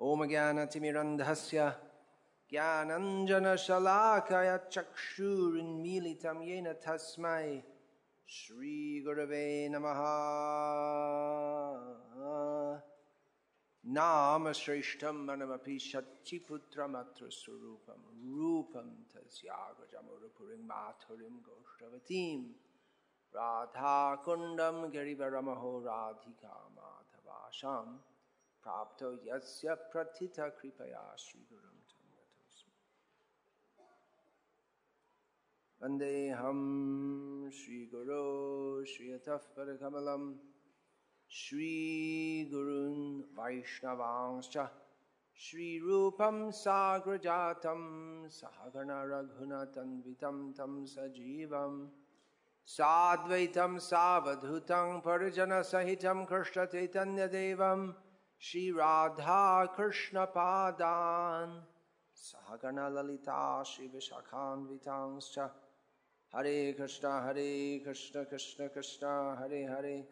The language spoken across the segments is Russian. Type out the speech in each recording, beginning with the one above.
ॐ ज्ञानतिमिरन्धस्य ज्ञानञ्जनशलाकय चक्षुरुन्मीलितं येन तस्मै श्रीगुरवे नमः। नाम श्रेष्ठं मनमपि शच्चिपुत्रमत्र स्वरूपं रूपं तस्यागजमुरुपुरीं माथुरीं गोष्ठवतीं, राधाकुण्डं गिरिवरमहो राधिका माधवाशां प्राप्तो यस्य प्रथितः कृपया तं गतोऽस्मि वन्देऽहं श्रीगुरो श्रियतः परकमलम् श्रीगुरून् वैष्णवांश्च श्रीरूपं साग्रजातं सहगणरघुनतन्वितं तं सजीवं। साद्वैतं सावधूतं परिजनसहितं कृष्णचैतन्यदेवं। Shri Radha Krishna Padan. Sahagana Lalita Shri Vishakhan Hare Krishna Hare Krishna Krishna Krishna Hare Hare.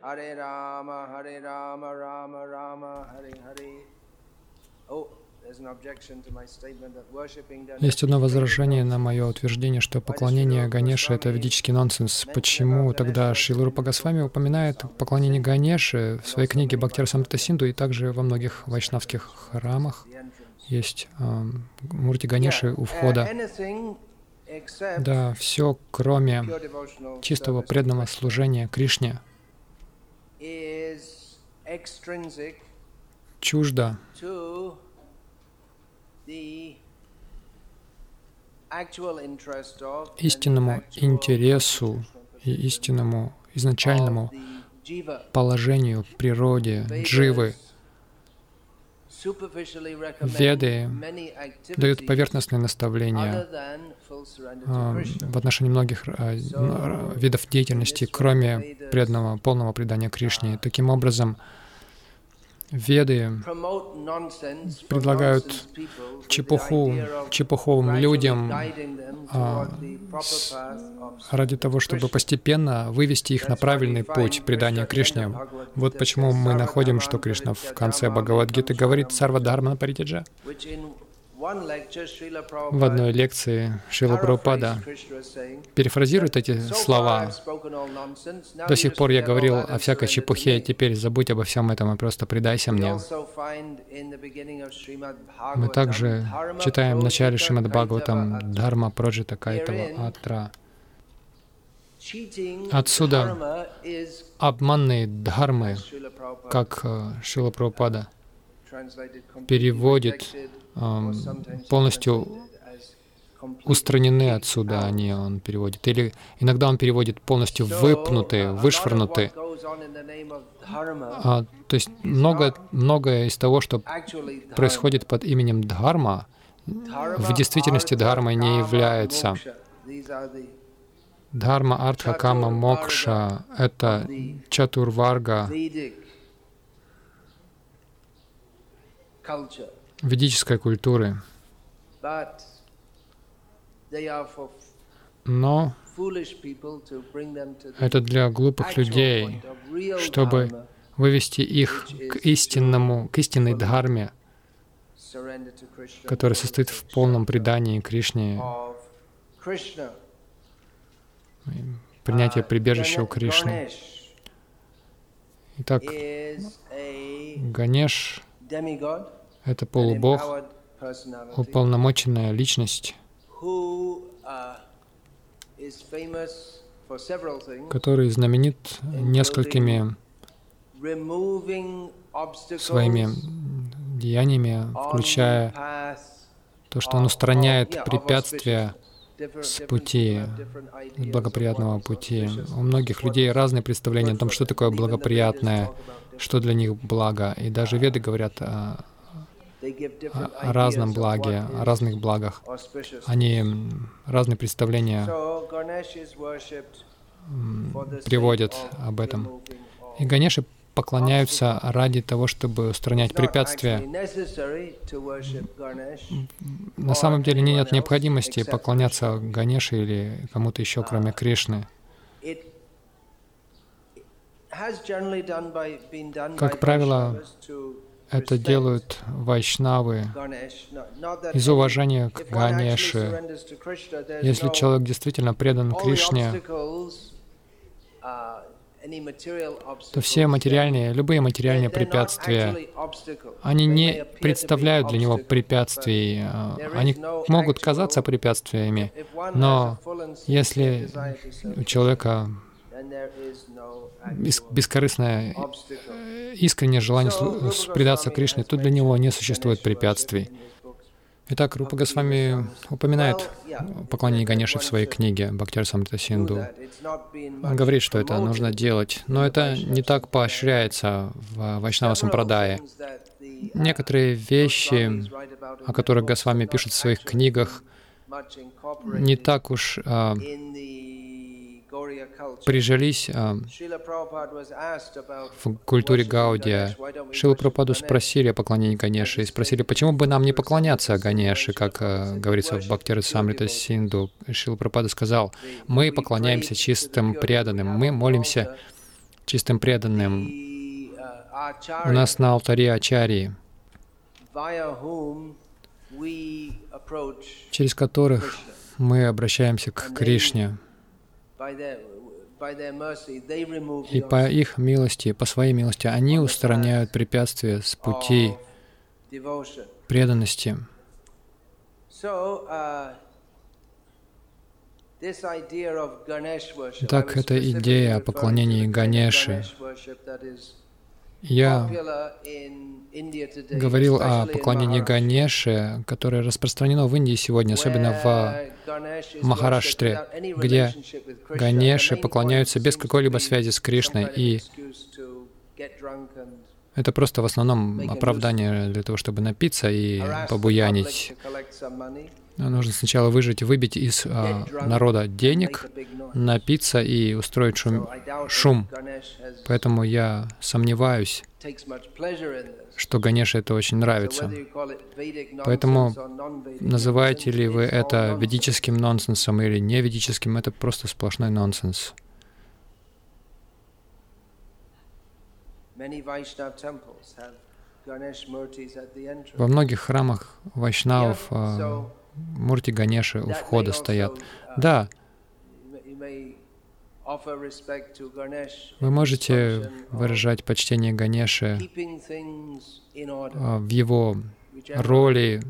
Hare Rama Hare Rama Rama Rama Hare Hare. Oh Есть одно возражение на мое утверждение, что поклонение Ганеше — это ведический нонсенс. Почему тогда Шрила Рупа Госвами упоминает поклонение Ганеше в своей книге Бхактир Самрита Синду и также во многих вайшнавских храмах есть э, мурти Ганеши у входа. Да, все, кроме чистого преданного служения Кришне, чуждо истинному интересу и истинному изначальному положению природе дживы. Веды дают поверхностные наставления а, в отношении многих а, видов деятельности, кроме преданного полного предания Кришне. Таким образом, Веды предлагают чепуху чепуховым людям а, с, ради того, чтобы постепенно вывести их на правильный путь предания Кришне. Вот почему мы находим, что Кришна в конце Бхагавадгиты говорит «Сарва Дхармана Паритяджа», в одной лекции Шрила Прабхупада перефразирует эти слова. До сих пор я говорил о всякой чепухе, теперь забудь обо всем этом и просто предайся мне. Мы также читаем в начале Шримад Бхагаватам Дharma Проджита Кайтава Атра. Отсюда обманные дхармы, как э, Шила Прабхупада переводит полностью устранены отсюда, они он переводит. Или иногда он переводит полностью выпнутые, вышвырнутые. А, то есть много, многое из того, что происходит под именем Дхарма, в действительности Дхармой не является. Дхарма, Артха, Кама, Мокша — это чатурварга ведической культуры. Но это для глупых людей, чтобы вывести их к истинному, к истинной дхарме, которая состоит в полном предании Кришне, принятие прибежища у Кришны. Итак, Ганеш это полубог, уполномоченная личность, который знаменит несколькими своими деяниями, включая то, что он устраняет препятствия с пути, с благоприятного пути. У многих людей разные представления о том, что такое благоприятное, что для них благо. И даже веды говорят о о разном благе, о разных благах. Они разные представления приводят об этом. И Ганеши поклоняются ради того, чтобы устранять препятствия. На самом деле нет необходимости поклоняться Ганеше или кому-то еще, кроме Кришны. Как правило, это делают вайшнавы из уважения к Ганеше. Если человек действительно предан Кришне, то все материальные, любые материальные препятствия, они не представляют для него препятствий. А, они могут казаться препятствиями, но если у человека бескорыстное, искреннее желание предаться Кришне, то для него не существует препятствий. Итак, Рупа Госвами упоминает поклонение Ганеши в своей книге Бхактир Самрита Синду. Он говорит, что это нужно делать, но это не так поощряется в Вайшнава Сампрадае. Некоторые вещи, о которых Госвами пишет в своих книгах, не так уж а, прижились а, в культуре Гаудия. Шила Прабхупаду спросили о поклонении Ганеши и спросили, почему бы нам не поклоняться Ганеше, как а, говорится в Бхактира Самрита Синду. Шила Прабхупада сказал, мы поклоняемся чистым преданным, мы молимся чистым преданным. У нас на алтаре Ачарии, через которых мы обращаемся к Кришне. И по их милости, по своей милости, они устраняют препятствия с пути преданности. Uh, так, эта идея о поклонении Ганеше, я говорил о поклонении Ганеше, которое распространено в Индии сегодня, особенно в Махараштре, где Ганеши поклоняются без какой-либо связи с Кришной, и это просто в основном оправдание для того, чтобы напиться и побуянить. Нужно сначала выжить, выбить из а, народа денег, напиться и устроить шум. шум. Поэтому я сомневаюсь, что Ганеше это очень нравится. Поэтому называете ли вы это ведическим нонсенсом или не ведическим, это просто сплошной нонсенс. Во многих храмах вайшнавов а, мурти Ганеши у входа стоят. Uh, да, вы можете выражать почтение Ганеше а, в его роли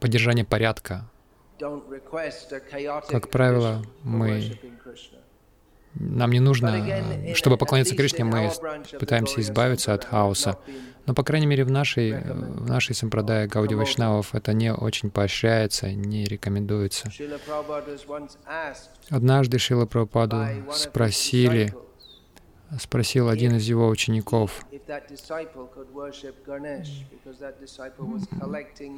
поддержания порядка. Как правило, мы нам не нужно, чтобы поклоняться Кришне, мы пытаемся избавиться от хаоса. Но, по крайней мере, в нашей, в нашей сампрадае Гауди Вайшнавов это не очень поощряется, не рекомендуется. Однажды Шила Прабхупаду спросили, спросил один из его учеников,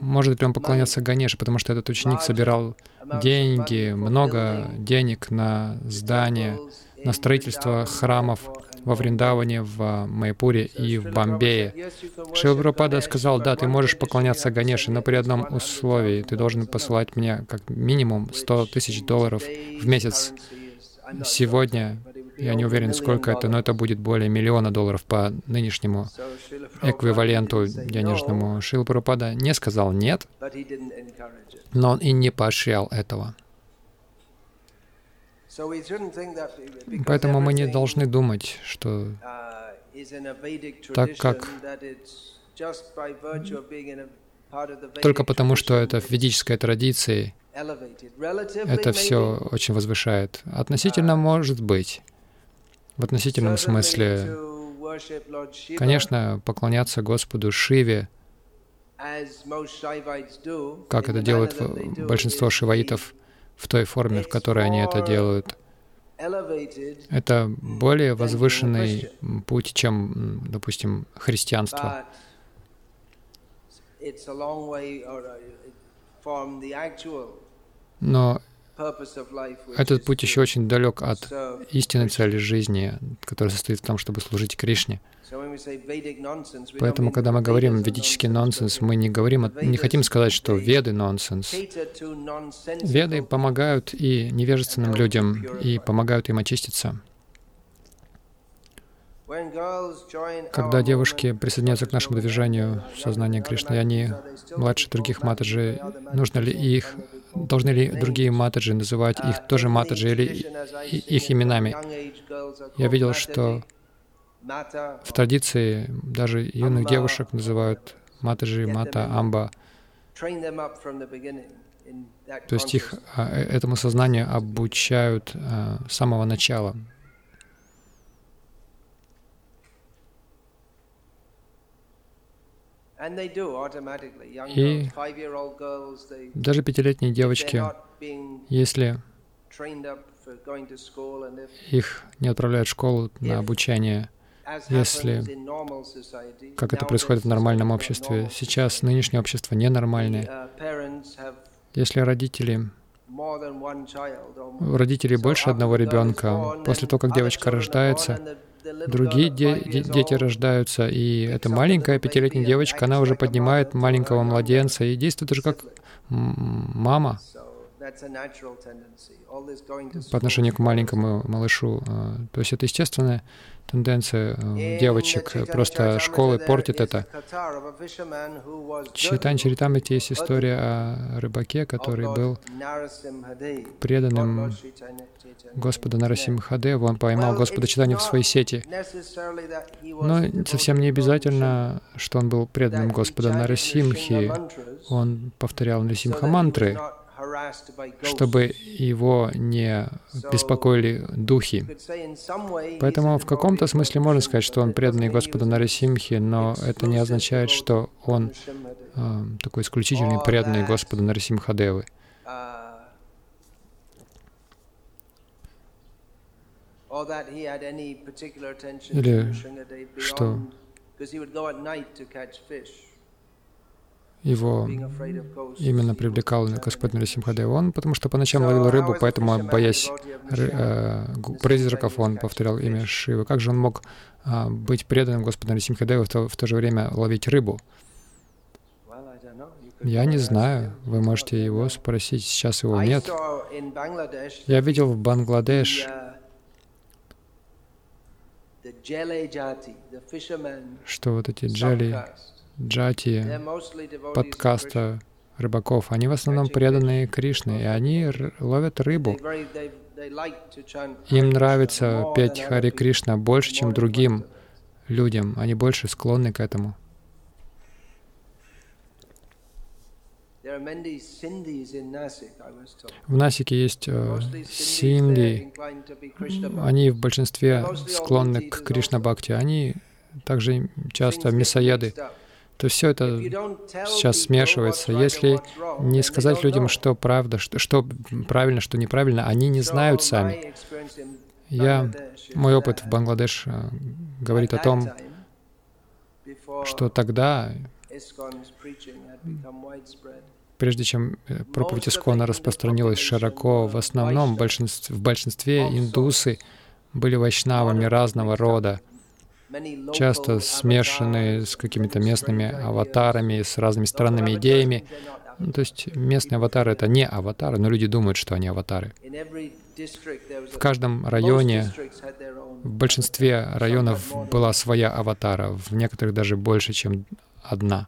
может ли он поклоняться Ганеше, потому что этот ученик собирал деньги, много денег на здание, на строительство храмов во Вриндаване, в Майпуре и в Бомбее. Шилпрапада сказал, да, ты можешь поклоняться Ганеше, но при одном условии. Ты должен посылать мне как минимум 100 тысяч долларов в месяц. Сегодня, я не уверен, сколько это, но это будет более миллиона долларов по нынешнему эквиваленту денежному. Шилпрапада не сказал «нет», но он и не поощрял этого. Поэтому мы не должны думать, что uh, так как только потому, что это в ведической традиции, это все очень возвышает. Относительно uh, может быть. В относительном смысле, конечно, поклоняться Господу Шиве, как это делают большинство шиваитов, в той форме, в которой они это делают. Это более возвышенный путь, чем, допустим, христианство. Но этот путь еще очень далек от истинной цели жизни, которая состоит в том, чтобы служить Кришне. Поэтому, когда мы говорим ведический нонсенс, мы не говорим, не хотим сказать, что веды нонсенс. Веды помогают и невежественным людям, и помогают им очиститься. Когда девушки присоединяются к нашему движению сознания Кришны, и они младше других матаджи, нужно ли их, должны ли другие матаджи называть их тоже матаджи или их именами? Я видел, что в традиции даже юных девушек называют матаджи, мата, амба. То есть их а, э, этому сознанию обучают а, с самого начала. И даже пятилетние девочки, если их не отправляют в школу на обучение, если, как это происходит в нормальном обществе, сейчас нынешнее общество ненормальное, uh, если родители у родителей больше одного ребенка, после того, как девочка рождается, другие де дети рождаются, и эта маленькая пятилетняя девочка, она уже поднимает маленького младенца и действует уже как мама по отношению к маленькому малышу. А, то есть это естественная тенденция э, девочек, просто школы портит это. Читань Чаритамрити есть история о рыбаке, который был преданным Господа Нарасимхадеву. Он поймал Господа Читания в своей сети. Но совсем не обязательно, что он был преданным Господа Нарасимхи. Он повторял Нарасимха мантры чтобы его не беспокоили духи. Поэтому в каком-то смысле можно сказать, что он преданный Господу Нарасимхи, но это не означает, что он э, такой исключительный преданный Господу Нарасимхадевы. Или что его именно привлекал Господь Нарисимхадев. Он, потому что по ночам ловил рыбу, поэтому, боясь э, призраков, он повторял имя Шивы. Как же он мог э, быть преданным Господу Нарисимхадеву в то, в то же время ловить рыбу? Я не знаю. Вы можете его спросить. Сейчас его нет. Я видел в Бангладеш что вот эти джали, джати, подкаста рыбаков, они в основном преданные Кришны, и они ловят рыбу. Им нравится петь Хари Кришна больше, чем другим людям. Они больше склонны к этому. В Насике есть э, синди. Они в большинстве склонны к Кришна Бхакти. Они также часто мисоеды то все это сейчас смешивается. Если не сказать людям, что правда, что, что правильно, что неправильно, они не знают сами. Я, мой опыт в Бангладеш э, говорит о том, что тогда, прежде чем э, проповедь Искона распространилась широко, в основном в большинстве, в большинстве индусы были вайшнавами разного рода часто смешанные с какими-то местными аватарами, с разными странными идеями. Ну, то есть местные аватары — это не аватары, но люди думают, что они аватары. В каждом районе, в большинстве районов была своя аватара, в некоторых даже больше, чем одна.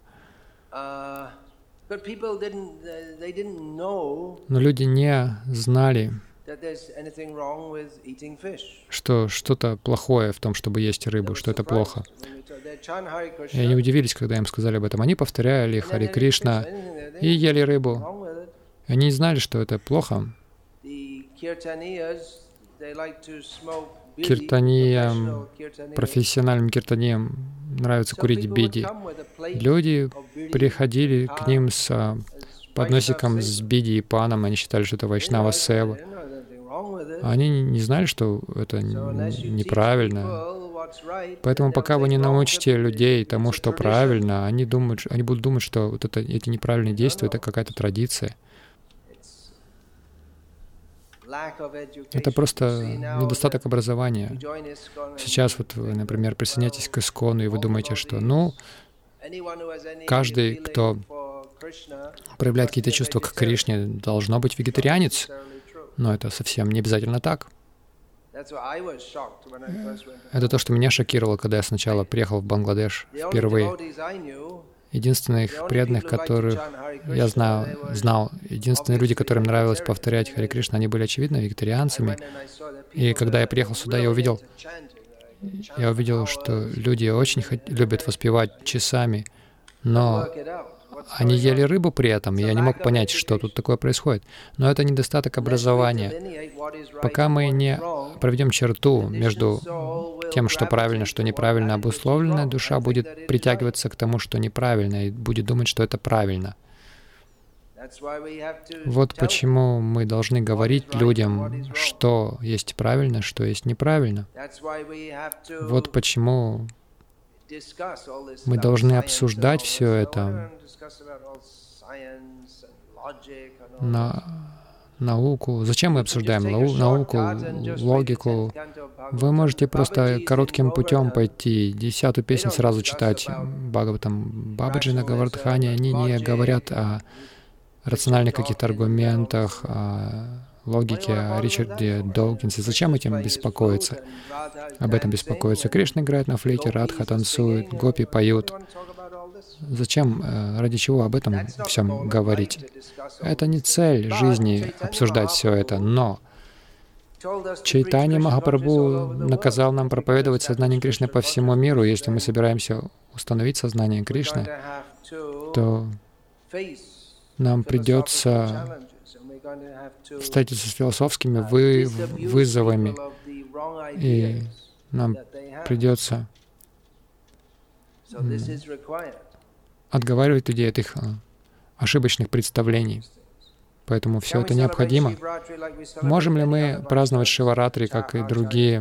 Но люди не знали, что что-то плохое в том, чтобы есть рыбу, что это плохо. И они удивились, когда им сказали об этом. Они повторяли Хари Кришна и ели рыбу. Они не знали, что это плохо. Киртаниям, профессиональным киртаниям нравится курить биди. Люди приходили к ним с подносиком с биди и паном, они считали, что это вайшнава сева. Они не знали, что это неправильно. Поэтому пока вы не научите людей тому, что правильно, они, думают, они будут думать, что вот это, эти неправильные действия — это какая-то традиция. Это просто недостаток образования. Сейчас вот вы, например, присоединяетесь к Искону, и вы думаете, что, ну, каждый, кто проявляет какие-то чувства к Кришне, должно быть вегетарианец. Но это совсем не обязательно так. Это то, что меня шокировало, когда я сначала приехал в Бангладеш впервые. Единственные их преданных, которых я знал, знал, единственные люди, которым нравилось повторять Хари Кришна, они были, очевидно, вегетарианцами. И когда я приехал сюда, я увидел, я увидел, что люди очень любят воспевать часами, но они ели рыбу при этом, и я не мог понять, что тут такое происходит. Но это недостаток образования. Пока мы не проведем черту между тем, что правильно, что неправильно обусловлено, душа будет притягиваться к тому, что неправильно, и будет думать, что это правильно. Вот почему мы должны говорить людям, что есть правильно, что есть неправильно. Вот почему мы должны обсуждать все это на науку. Зачем мы обсуждаем науку, логику? Вы можете просто коротким путем пойти, десятую песню сразу читать. Бхагаватам Бабаджи на Гавардхане, они не говорят о рациональных каких-то аргументах, о логике о Ричарде Доукинсе. Зачем этим беспокоиться? Об этом беспокоиться. Кришна играет на флейте, Радха танцует, гопи поют. Зачем, э, ради чего об этом всем говорить? Это не цель жизни обсуждать все это, но Чайтани Махапрабху наказал нам проповедовать сознание Кришны по всему миру. Если мы собираемся установить сознание Кришны, то нам придется встретиться с философскими вы, вызовами, и нам придется отговаривать людей от их а, ошибочных представлений. Поэтому все это необходимо. Можем ли мы праздновать Шиваратри, как и другие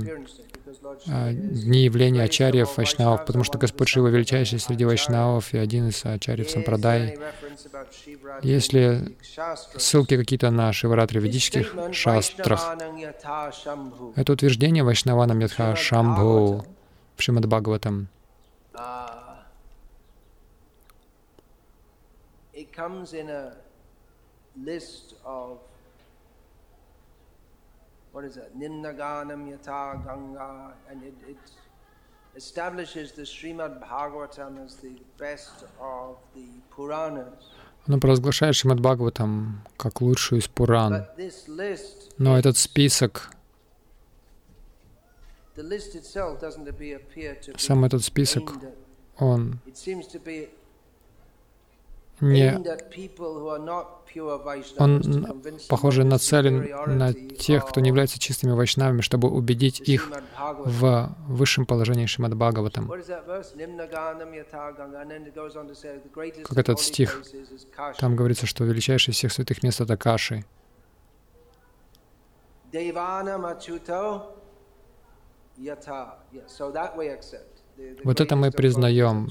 дни явления ачарьев, вайшнавов, потому что Господь Шива величайший среди вайшнавов и один из ачарьев Сампрадай. Если ссылки какие-то на Шиваратри ведических шастрах, это утверждение Вайшнаванам Ядха Шамбху в Шримад Бхагаватам. It what is it, Ninnaganam Yata Ganga, and it, it establishes the Srimad Bhagavatam as the best of the Puranas. Оно провозглашает Шримад Бхагаватам как лучшую из Пуран. Но этот список, сам этот список, он не он, похоже, нацелен на тех, кто не является чистыми вайшнавами, чтобы убедить их в высшем положении Шримад Бхагаватам. Как этот стих, там говорится, что величайший из всех святых мест — это Каши. Вот это мы признаем.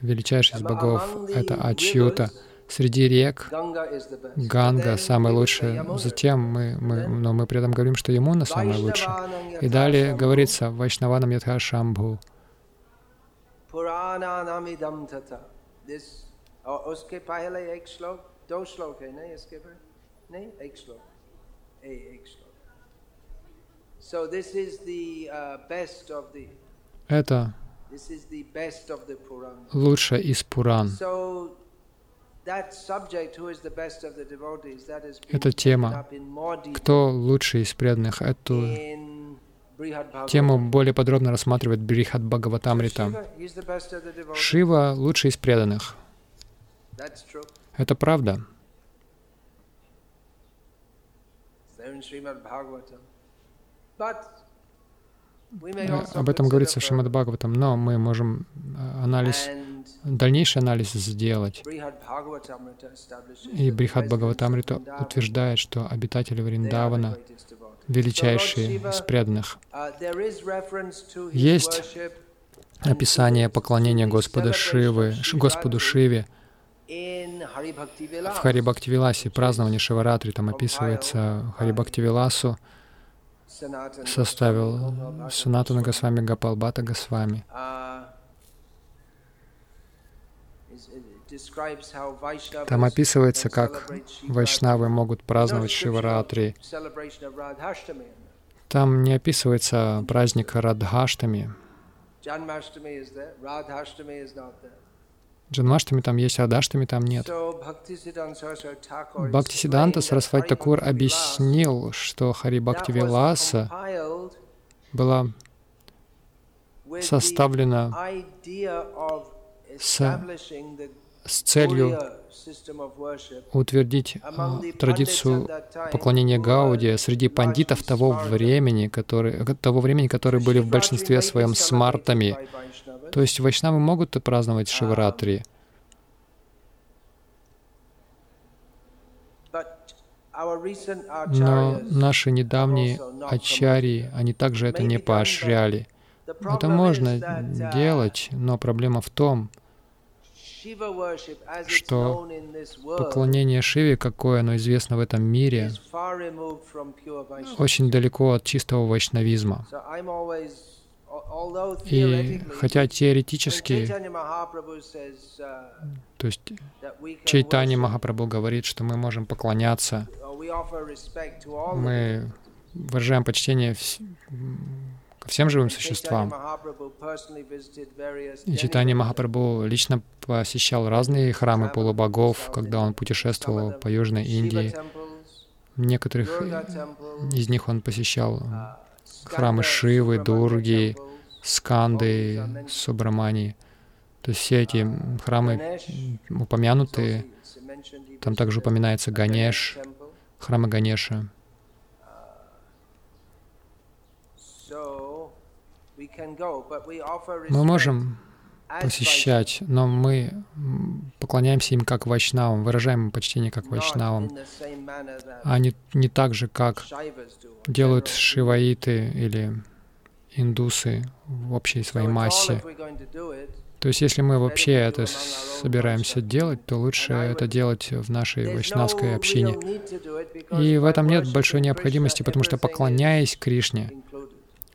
Величайший из богов — это Ачюта. Среди рек Ганга самый лучший. Затем мы, мы, но мы при этом говорим, что Ямуна самый лучший. И далее говорится Вайшнаванам Ятха Шамбху. Это лучшее из Пуран. Эта тема, кто лучший из преданных, эту тему более подробно рассматривает Брихат Бхагаватамрита. Шива лучший из преданных. Это правда. Об этом говорится в Шримад Бхагаватам, но мы можем э, анализ, дальнейший анализ сделать. И Брихат Бхагаватамрита утверждает, что обитатели Вриндавана величайшие из преданных. Есть описание поклонения Господа Шивы, Господу Шиве в Хари Бхактивиласе, празднование Шиваратри, там описывается Хари Бхактивиласу, составил Санатана Госвами Гапалбата Госвами. Там описывается, как вайшнавы могут праздновать Шиваратри, Там не описывается праздник Радхаштами. Джанмаштами там есть, Радаштами там нет. Бхактисиданта Сарасвати Такур объяснил, что Хари Бхакти Виласа была составлена с, с целью утвердить а, традицию поклонения Гауди среди пандитов того времени, которые, того времени, которые были в большинстве своем смартами. То есть вайшнавы могут праздновать Шиваратри, но наши недавние ачарьи, они также это не поощряли. Это можно делать, но проблема в том, что поклонение Шиве, какое оно известно в этом мире, очень далеко от чистого вайшнавизма. И хотя теоретически, то есть Чайтани Махапрабху говорит, что мы можем поклоняться, мы выражаем почтение всем живым существам. И Читание Махапрабху лично посещал разные храмы полубогов, когда он путешествовал по Южной Индии. Некоторых из них он посещал храмы Шивы, Дурги, Сканды, Субрамани. То есть все эти храмы упомянуты. Там также упоминается Ганеш, храмы Ганеша. Мы можем посещать, но мы поклоняемся им как вайшнавам, выражаем им почтение как вайшнавам, а не, не так же, как делают шиваиты или индусы в общей своей массе. То есть, если мы вообще это собираемся делать, то лучше это делать в нашей вайшнавской общине. И в этом нет большой необходимости, потому что поклоняясь Кришне,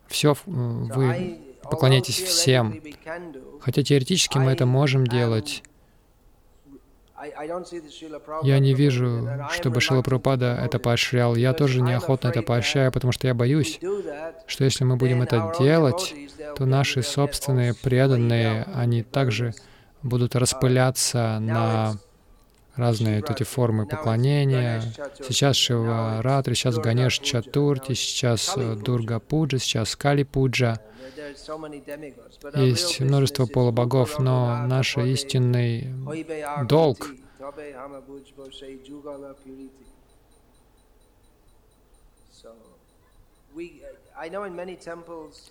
все вы поклоняйтесь всем. Хотя теоретически мы это можем делать. Я не вижу, чтобы Шила Прабхупада это поощрял. Я тоже неохотно это поощряю, потому что я боюсь, что если мы будем это делать, то наши собственные преданные, они также будут распыляться на разные вот эти формы поклонения. Сейчас Шива Ратри, сейчас Ганеш Чатурти, сейчас э, Дурга Пуджа, сейчас Кали Пуджа. Есть множество полубогов, но наш истинный долг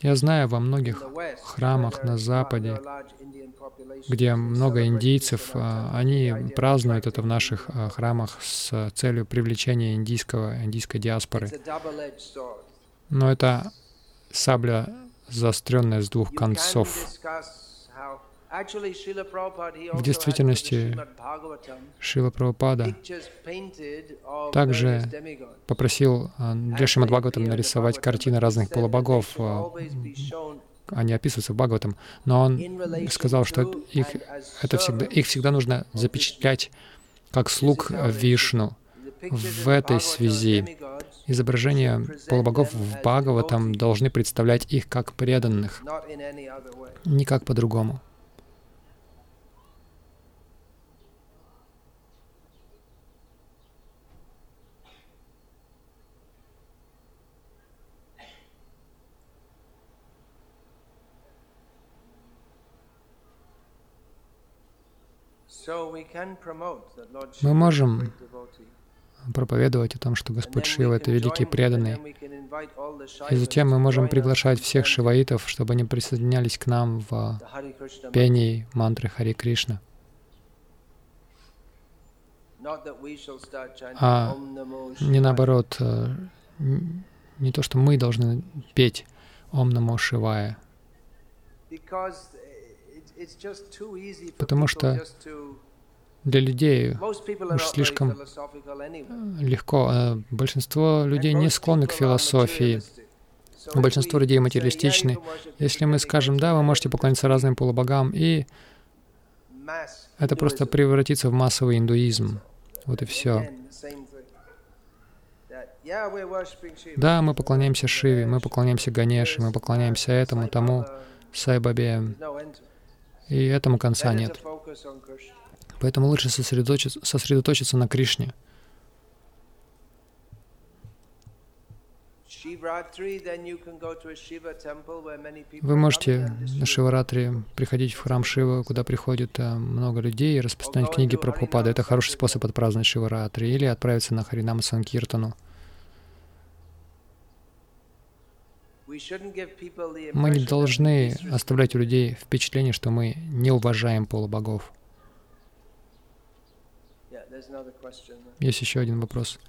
я знаю во многих храмах на Западе, где много индийцев, а, они празднуют это в наших а, храмах с целью привлечения индийского, индийской диаспоры. Но это сабля заостренная с двух концов. В действительности Шила Прабхупада также попросил а, для Шримад Бхагаватам нарисовать картины разных полубогов. А, они описываются в Бхагаватам, но он сказал, что их, это всегда, их всегда нужно запечатлять как слуг Вишну. В этой связи изображения полубогов в Бхагаватам должны представлять их как преданных, никак по-другому. Мы можем проповедовать о том, что Господь Шива — это великий преданный. И затем мы можем приглашать всех шиваитов, чтобы они присоединялись к нам в пении мантры Хари Кришна. А не наоборот, э, не то, что мы должны петь Ом Намо Шивая, Потому что для людей уж слишком легко. А большинство людей не склонны к философии. Большинство людей материалистичны. Если мы скажем, да, вы можете поклониться разным полубогам, и это просто превратится в массовый индуизм. Вот и все. Да, мы поклоняемся Шиве, мы поклоняемся Ганеше, мы поклоняемся этому, тому, Сайбабе, и этому конца нет. Поэтому лучше сосредоточиться, сосредоточиться на Кришне. Вы можете на Шиваратри приходить в храм Шива, куда приходит э, много людей, и распространять книги про Прабхупада. Это хороший способ отпраздновать Шиваратри. Или отправиться на Харинама Санкиртану. Мы не должны оставлять у людей впечатление, что мы не уважаем полубогов. Есть еще один вопрос.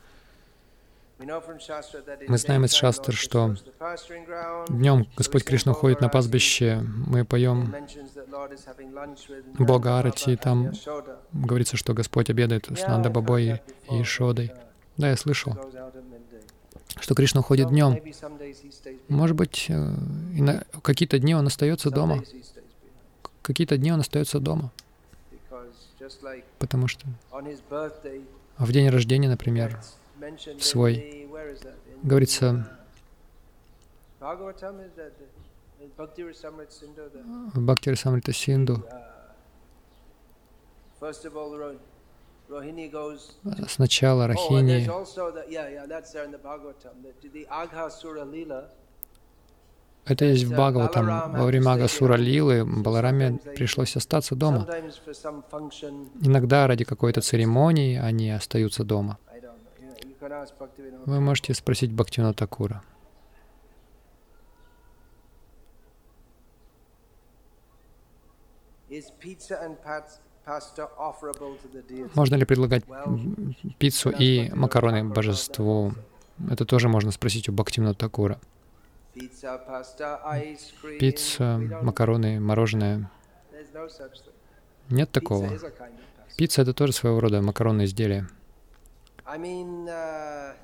Мы знаем из Шастр, что днем Господь Кришна уходит на пастбище, мы поем Бога Арати, и там говорится, что Господь обедает с Нанда Бабой и Шодой. Да, я слышал, что Кришна уходит днем. Может быть, э, какие-то дни он остается дома. Какие-то дни он остается дома. Потому что в день рождения, например, свой. Говорится, в Бхакти Самрита Синду сначала Рахини это есть в Бхагаватам. Во время Агасура Лилы Балараме пришлось остаться дома. Иногда ради какой-то церемонии они остаются дома. Вы можете спросить Бхактивина Такура. Можно ли предлагать пиццу и макароны божеству? Это тоже можно спросить у Бхактивина Такура. Пицца, макароны, мороженое. Нет такого. Пицца — это тоже своего рода макаронное изделие. I mean, uh,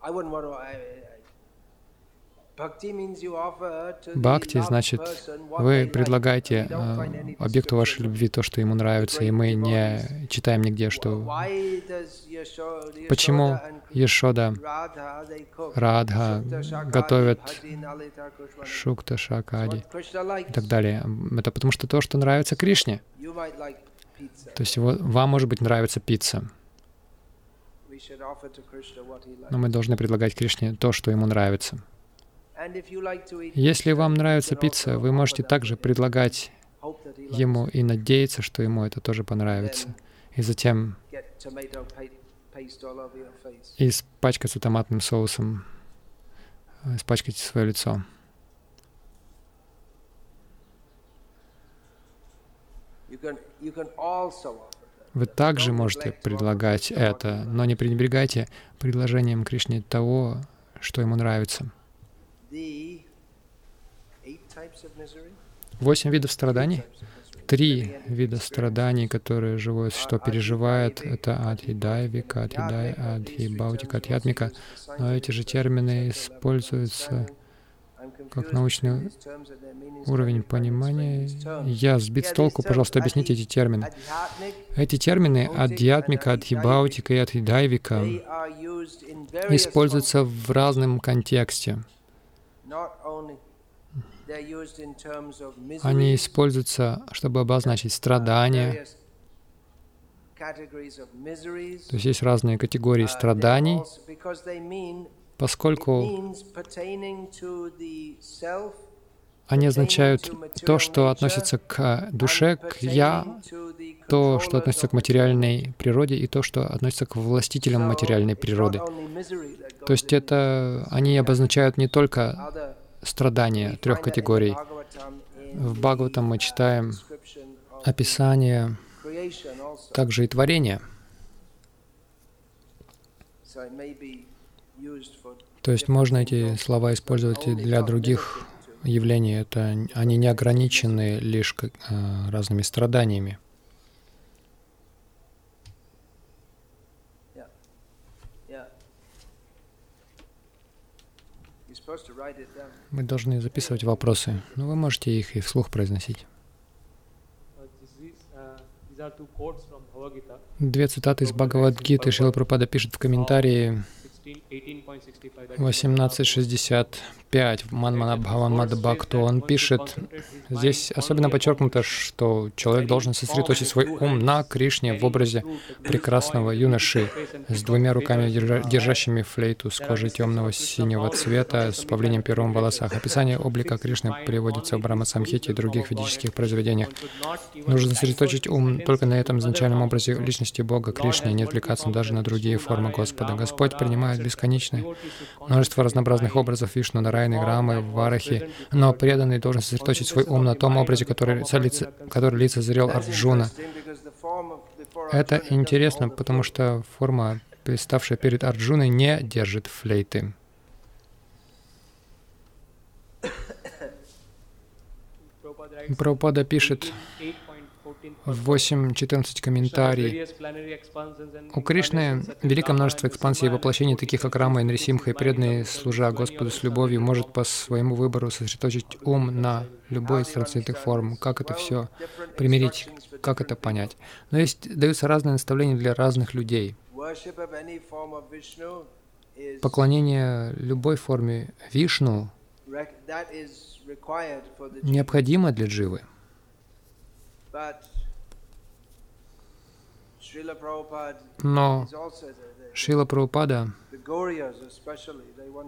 I wouldn't want to. I, Бхакти значит, вы предлагаете э, объекту вашей любви то, что ему нравится, и мы не читаем нигде, что... Почему Ешода, Радха готовят Шукта, Шакади и так далее? Это потому что то, что нравится Кришне. То есть вам, может быть, нравится пицца. Но мы должны предлагать Кришне то, что ему нравится. Если вам нравится пицца, вы можете также предлагать ему и надеяться, что ему это тоже понравится. И затем испачкаться томатным соусом, испачкать свое лицо. Вы также можете предлагать это, но не пренебрегайте предложением Кришне того, что ему нравится. Восемь видов страданий? Три вида страданий, которые живое существо переживает, это адхидайвика, адхидай, адхибаутика, адхиатмика. Но эти же термины используются как научный уровень понимания. Я сбит с толку, пожалуйста, объясните эти термины. Эти термины адьятмика, адхибаутика и адхидайвика используются в разном контексте. Они используются, чтобы обозначить страдания. То есть есть разные категории страданий, поскольку они означают то, что относится к душе, к «я», то, что относится к материальной природе, и то, что относится к властителям материальной природы. То есть это они обозначают не только страдания трех категорий. В Бхагаватам мы читаем описание также и творения. То есть можно эти слова использовать и для других явлений. Это, они не ограничены лишь э, разными страданиями. Мы должны записывать вопросы, но вы можете их и вслух произносить. Две цитаты из Бхагавадгиты Шила Пропада пишет в комментарии 1865 Манманабхаван Мадбхакту. Он пишет, здесь особенно подчеркнуто, что человек должен сосредоточить свой ум на Кришне в образе прекрасного юноши с двумя руками, держащими флейту с кожей темного синего цвета, с павлинем пером в волосах. Описание облика Кришны приводится в Брахма Самхите и других ведических произведениях. Нужно сосредоточить ум только на этом изначальном образе личности Бога Кришны, не отвлекаться даже на другие формы Господа. Господь принимает бесконечное множество разнообразных образов Вишну, Нарайны, Грамы, Варахи, но преданный должен сосредоточить свой ум на том образе, который, лица, который лицезрел Арджуна. Это интересно, потому что форма, представшая перед Арджуной, не держит флейты. Прабхупада пишет, 8-14 комментарий. У Кришны великое множество экспансий и воплощений, таких как Рама и Нарисимха, и преданные, служа Господу с любовью, может по своему выбору сосредоточить ум на любой из трансцендентных форм. Как это все примирить, как это понять. Но есть, даются разные наставления для разных людей. Поклонение любой форме Вишну необходимо для дживы. Но Шила Прабхупада,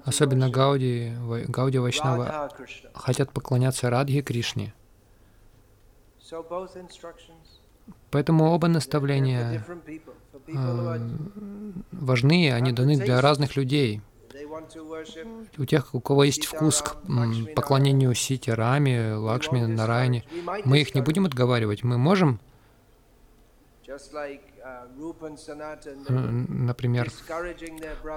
особенно Гауди, Гауди Вайшнава, хотят поклоняться Радхе Кришне. Поэтому оба наставления э, важны, они даны для разных людей. У тех, у кого есть вкус к поклонению Сити Раме, Лакшми, Нарайне, мы их не будем отговаривать. Мы можем Например,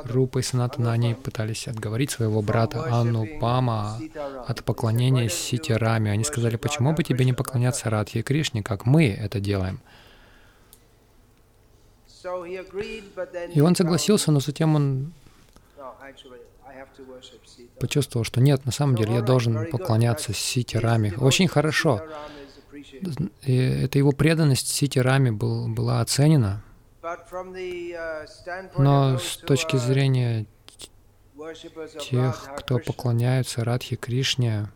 Рупа и Санатана, они пытались отговорить своего брата Анну Пама от поклонения Сити Раме. Они сказали, почему бы тебе не поклоняться Радхи и Кришне, как мы это делаем? И он согласился, но затем он почувствовал, что нет, на самом деле я должен поклоняться Сити Раме. Очень хорошо. Эта его преданность Сити Раме был, была оценена. Но с точки зрения тех, кто поклоняются Радхи Кришне,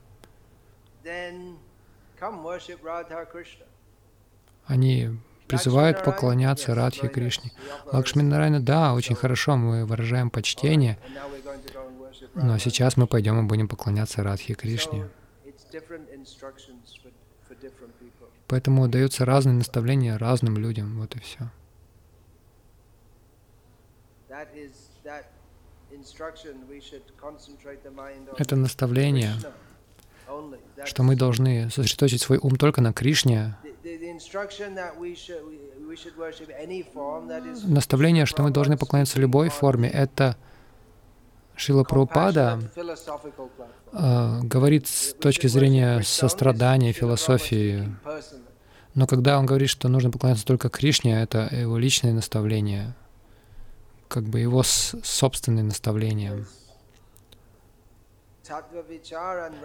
они призывают поклоняться Радхи Кришне. Лакшми Нарайна, да, очень хорошо, мы выражаем почтение, но сейчас мы пойдем и будем поклоняться Радхи Кришне. Поэтому даются разные наставления разным людям, вот и все. Это наставление, что мы должны сосредоточить свой ум только на Кришне. Наставление, что мы должны поклоняться любой форме, это Шила Прабхупада э, говорит с точки зрения сострадания, философии. Но когда он говорит, что нужно поклоняться только Кришне, это его личное наставление, как бы его собственное наставление.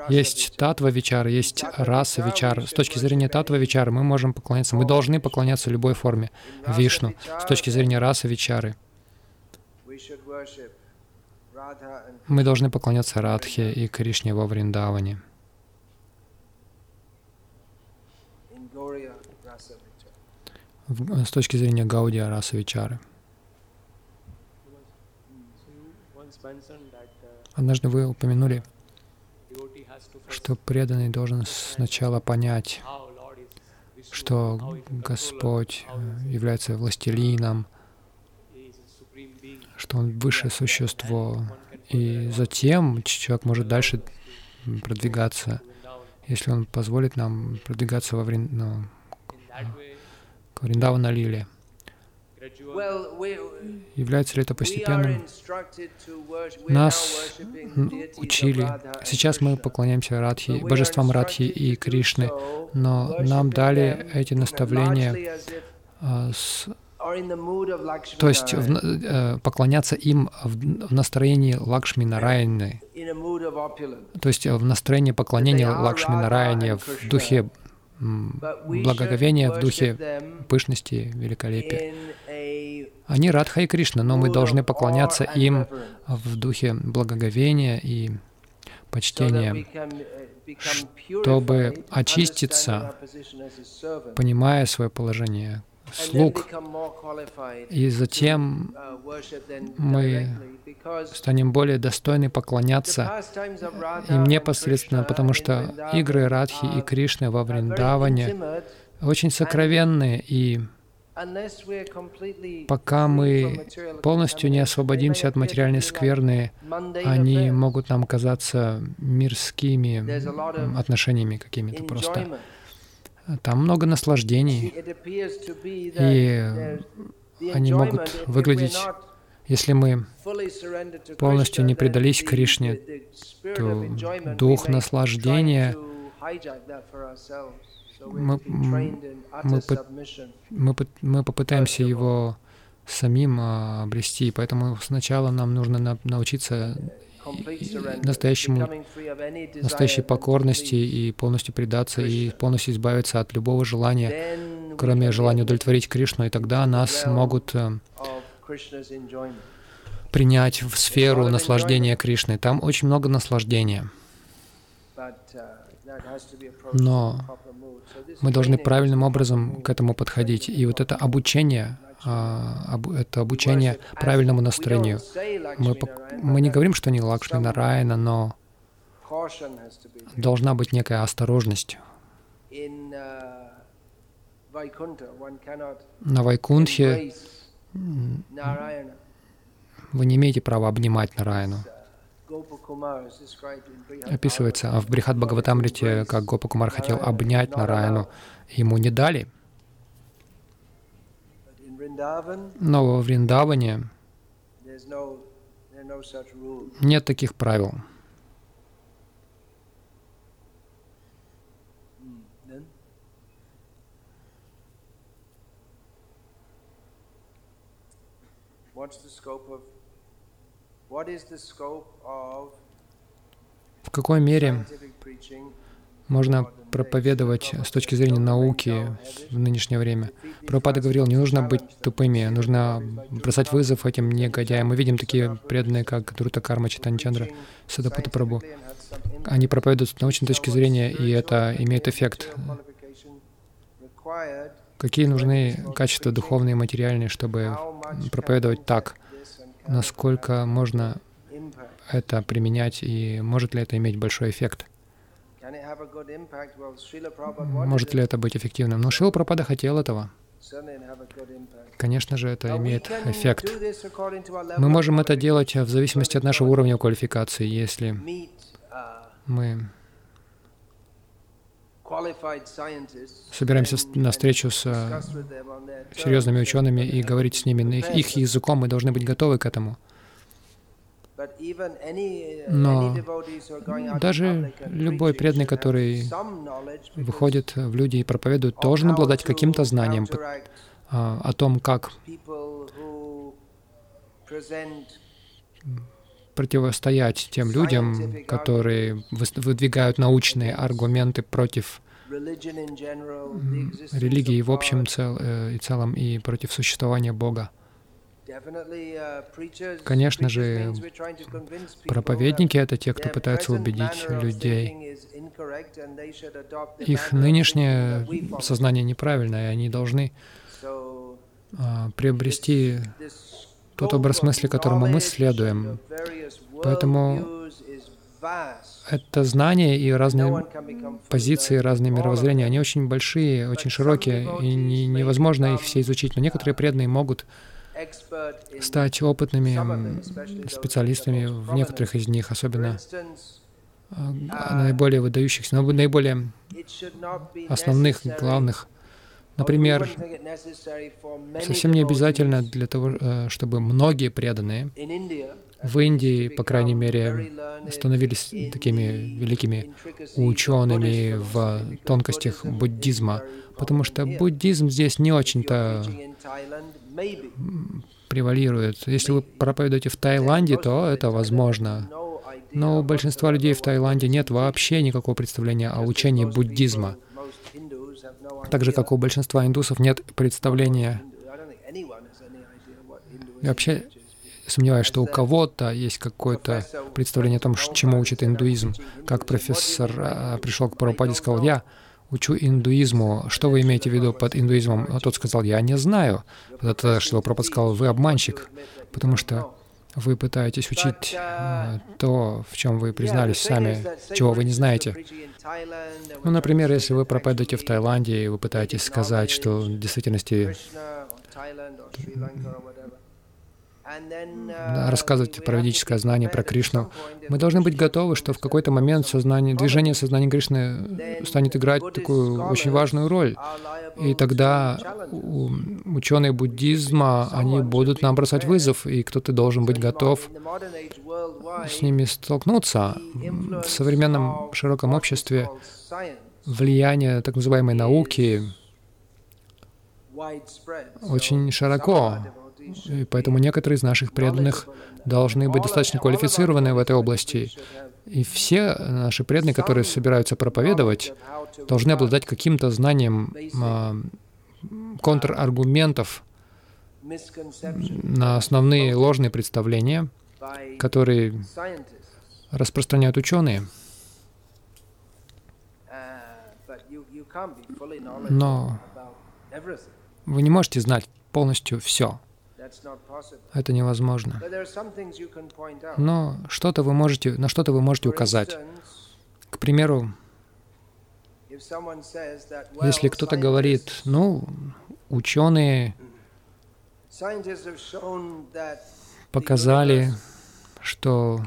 Есть татва вичар, есть раса вичар. С точки зрения татва вичар мы можем поклоняться, мы должны поклоняться любой форме Вишну. С точки зрения расы вичары мы должны поклоняться Радхе и Кришне во Вриндаване. С точки зрения Гаудия Раса Вичары. Однажды вы упомянули, что преданный должен сначала понять, что Господь является властелином, что он высшее существо. И затем человек может дальше продвигаться, если он позволит нам продвигаться во Врин... ну, к Вриндавана Лиле. Является ли это постепенным? Нас учили. Сейчас мы поклоняемся Радхи, божествам Радхи и Кришны, но нам дали эти наставления а, с то есть в, э, поклоняться им в, настроении Лакшми Нараяны, то есть в настроении поклонения Лакшми Нараяне в духе благоговения, в духе пышности, великолепия. Они Радха и Кришна, но мы должны поклоняться им в духе благоговения и почтения, чтобы очиститься, понимая свое положение слуг, и затем мы станем более достойны поклоняться им непосредственно, потому что игры Радхи и Кришны во Вриндаване очень сокровенные, и пока мы полностью не освободимся от материальной скверны, они могут нам казаться мирскими отношениями какими-то просто. Там много наслаждений, и они могут выглядеть, если мы полностью не предались Кришне, то дух наслаждения мы, мы, мы, мы попытаемся его самим а, обрести, поэтому сначала нам нужно на, научиться настоящему, настоящей покорности и полностью предаться и полностью избавиться от любого желания, кроме желания удовлетворить Кришну, и тогда нас могут э, принять в сферу наслаждения Кришны. Там очень много наслаждения. Но мы должны правильным образом к этому подходить. И вот это обучение, это обучение правильному настроению. Мы, мы не говорим, что не Лакшми Нараяна, но должна быть некая осторожность. На Вайкунтхе вы не имеете права обнимать Нараяну описывается а в Брихат Бхагаватамрите, как Гопа Кумар хотел обнять Нараяну, ему не дали. Но во Вриндаване нет таких правил. В какой мере можно проповедовать с точки зрения науки в нынешнее время. Прабхупада говорил, не нужно быть тупыми, нужно бросать вызов этим негодяям. Мы видим такие преданные, как Друта Карма Читанчандра, Садапута Прабу. Они проповедуют с научной точки зрения, и это имеет эффект. Какие нужны качества духовные и материальные, чтобы проповедовать так? насколько можно это применять и может ли это иметь большой эффект. Может ли это быть эффективным? Но Шила Пропада хотел этого. Конечно же, это имеет эффект. Мы можем это делать в зависимости от нашего уровня квалификации. Если мы собираемся на встречу с э, серьезными учеными и говорить с ними на их, их языком, мы должны быть готовы к этому. Но даже любой преданный, который выходит в люди и проповедует, должен обладать каким-то знанием а, о том, как противостоять тем людям, которые выдвигают научные аргументы против религии в общем цел, э, и целом и против существования Бога. Конечно же, проповедники — это те, кто пытается убедить людей. Их нынешнее сознание неправильное, и они должны а, приобрести тот образ мысли, которому мы следуем. Поэтому это знания и разные позиции, разные мировоззрения, они очень большие, очень широкие, и не, невозможно их все изучить. Но некоторые преданные могут стать опытными специалистами в некоторых из них, особенно а, наиболее выдающихся, наиболее основных, главных. Например, совсем не обязательно для того, э, чтобы многие преданные в Индии, по крайней мере, становились такими великими учеными в тонкостях буддизма, потому что буддизм здесь не очень-то превалирует. Если вы проповедуете в Таиланде, то это возможно. Но у большинства людей в Таиланде нет вообще никакого представления о учении буддизма. Так же, как у большинства индусов нет представления Я вообще сомневаюсь, что у кого-то есть какое-то представление о том, чему учит индуизм. Как профессор а, пришел к Прабхупаде и сказал, я учу индуизму. Что вы имеете в виду под индуизмом? А тот сказал, я не знаю. Что Прабхупад сказал, вы обманщик, потому что вы пытаетесь учить э, то, в чем вы признались сами, чего вы не знаете. Ну, например, если вы проповедуете в Таиланде, и вы пытаетесь сказать, что в действительности рассказывать про ведическое знание, про Кришну, мы должны быть готовы, что в какой-то момент сознание, движение сознания Кришны станет играть такую очень важную роль. И тогда ученые буддизма, они будут нам бросать вызов, и кто-то должен быть готов с ними столкнуться. В современном широком обществе влияние так называемой науки очень широко. И поэтому некоторые из наших преданных должны быть достаточно квалифицированы в этой области. И все наши преданные, которые собираются проповедовать, должны обладать каким-то знанием а, контраргументов на основные ложные представления, которые распространяют ученые. Но вы не можете знать полностью все. Это невозможно. Но что-то вы можете, на что-то вы можете указать. К примеру, если кто-то говорит, ну, ученые показали, что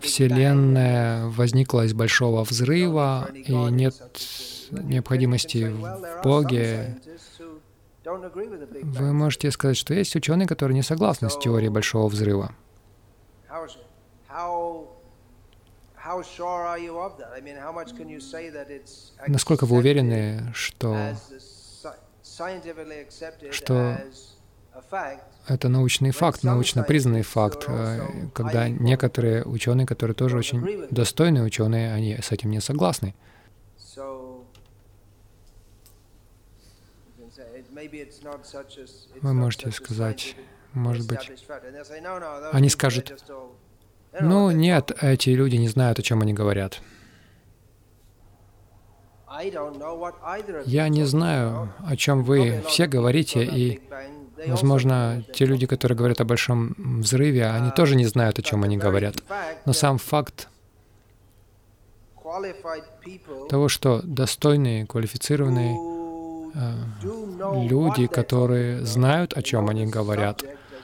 Вселенная возникла из большого взрыва, и нет необходимости в Боге, вы можете сказать, что есть ученые, которые не согласны с теорией Большого Взрыва. Насколько вы уверены, что, что это научный факт, научно признанный факт, э, когда некоторые ученые, которые тоже очень достойные ученые, они с этим не согласны. Вы можете сказать, может быть, они скажут, ну нет, эти люди не знают, о чем они говорят. Я не знаю, о чем вы все говорите, и, возможно, те люди, которые говорят о большом взрыве, они uh, тоже не знают, о чем они говорят. Но сам факт того, что достойные, квалифицированные люди, которые знают, о чем они говорят.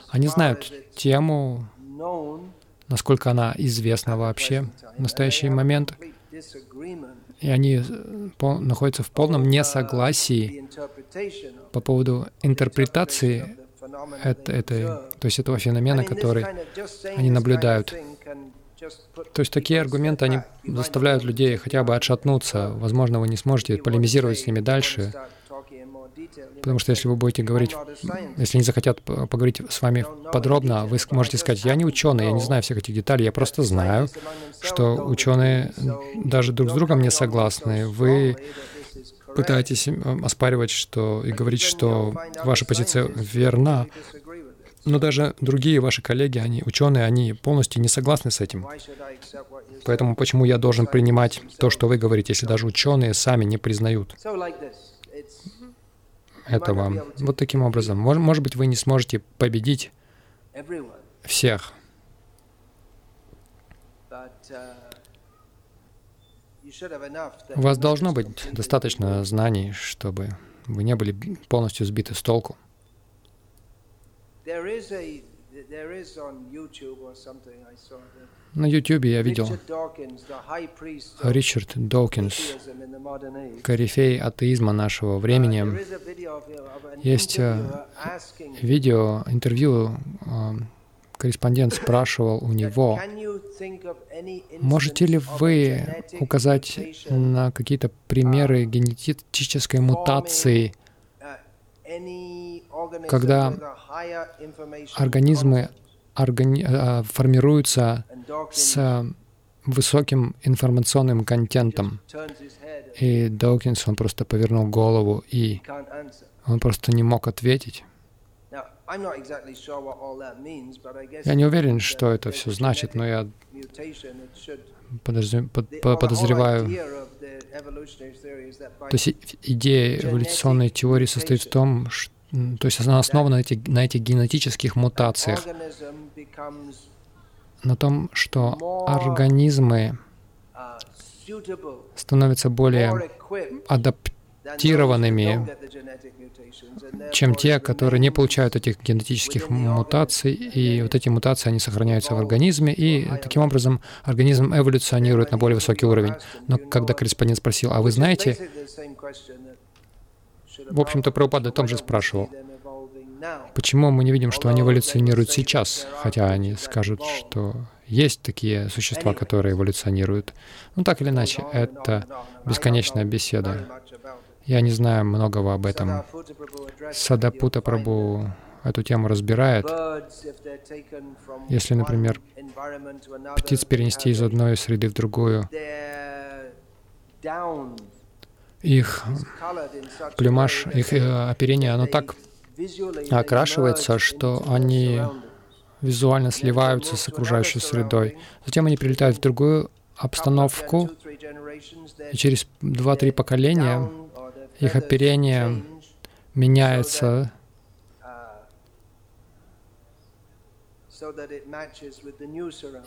Они знают тему, насколько она известна вообще в настоящий момент. И они э, находятся в полном несогласии по поводу интерпретации это, этой, то есть этого феномена, который они наблюдают. То есть такие аргументы, они заставляют людей хотя бы отшатнуться. Возможно, вы не сможете полемизировать с ними дальше, Потому что если вы будете говорить, если они захотят поговорить с вами подробно, вы можете сказать, я не ученый, я не знаю всех этих деталей, я просто знаю, что ученые даже друг с другом не согласны. Вы пытаетесь оспаривать что, и говорить, что ваша позиция верна, но даже другие ваши коллеги, они ученые, они полностью не согласны с этим. Поэтому почему я должен принимать то, что вы говорите, если даже ученые сами не признают? Этого. Вот таким образом. Может быть, вы не сможете победить всех. У вас должно быть достаточно знаний, чтобы вы не были полностью сбиты с толку. На YouTube я видел Ричард Докинс, корифей атеизма нашего времени. Есть э, видео, интервью, э, корреспондент спрашивал у него, можете ли вы указать на какие-то примеры генетической мутации, когда организмы органи э, формируются с высоким информационным контентом. И Доукинс, он просто повернул голову, и он просто не мог ответить. Я не уверен, что это все значит, но я подозреваю. То есть идея эволюционной теории состоит в том, что то есть она основана на этих, на этих генетических мутациях, на том, что организмы становятся более адаптированными, чем те, которые не получают этих генетических мутаций, и вот эти мутации, они сохраняются в организме, и таким образом организм эволюционирует на более высокий уровень. Но когда корреспондент спросил, а вы знаете, в общем-то, Прабхупада о том же спрашивал, почему мы не видим, что они эволюционируют сейчас, хотя они скажут, что есть такие существа, которые эволюционируют. Ну, так или иначе, это бесконечная беседа. Я не знаю многого об этом. Садапута Прабhu эту тему разбирает. Если, например, птиц перенести из одной среды в другую, их плюмаж, их э, оперение, оно так окрашивается, что они визуально сливаются с окружающей средой. Затем они прилетают в другую обстановку, и через два-три поколения их оперение меняется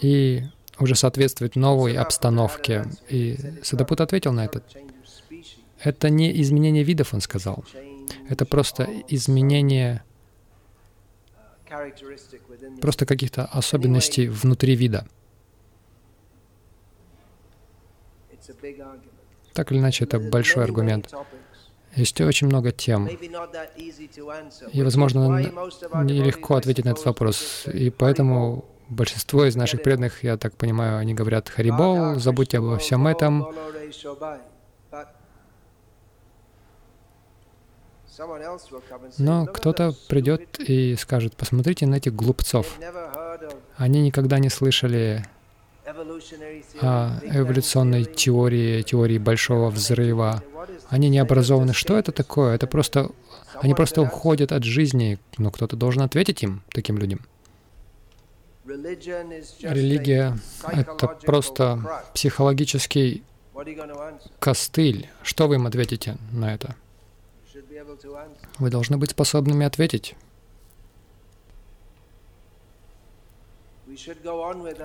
и уже соответствует новой обстановке. И Садапут ответил на это. Это не изменение видов, он сказал. Это просто изменение просто каких-то особенностей внутри вида. Так или иначе, это большой аргумент. Есть очень много тем. И, возможно, нелегко ответить на этот вопрос. И поэтому большинство из наших преданных, я так понимаю, они говорят «Харибол», забудьте обо всем этом. Но кто-то придет и скажет, посмотрите на этих глупцов. Они никогда не слышали о эволюционной теории, теории большого взрыва. Они не образованы. Что это такое? Это просто... Они просто уходят от жизни. Но кто-то должен ответить им, таким людям. Религия — это просто психологический костыль. Что вы им ответите на это? Вы должны быть способными ответить.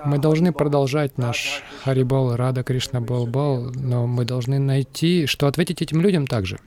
Мы должны продолжать наш Харибол, Рада Кришна Балбал, но мы должны найти, что ответить этим людям также.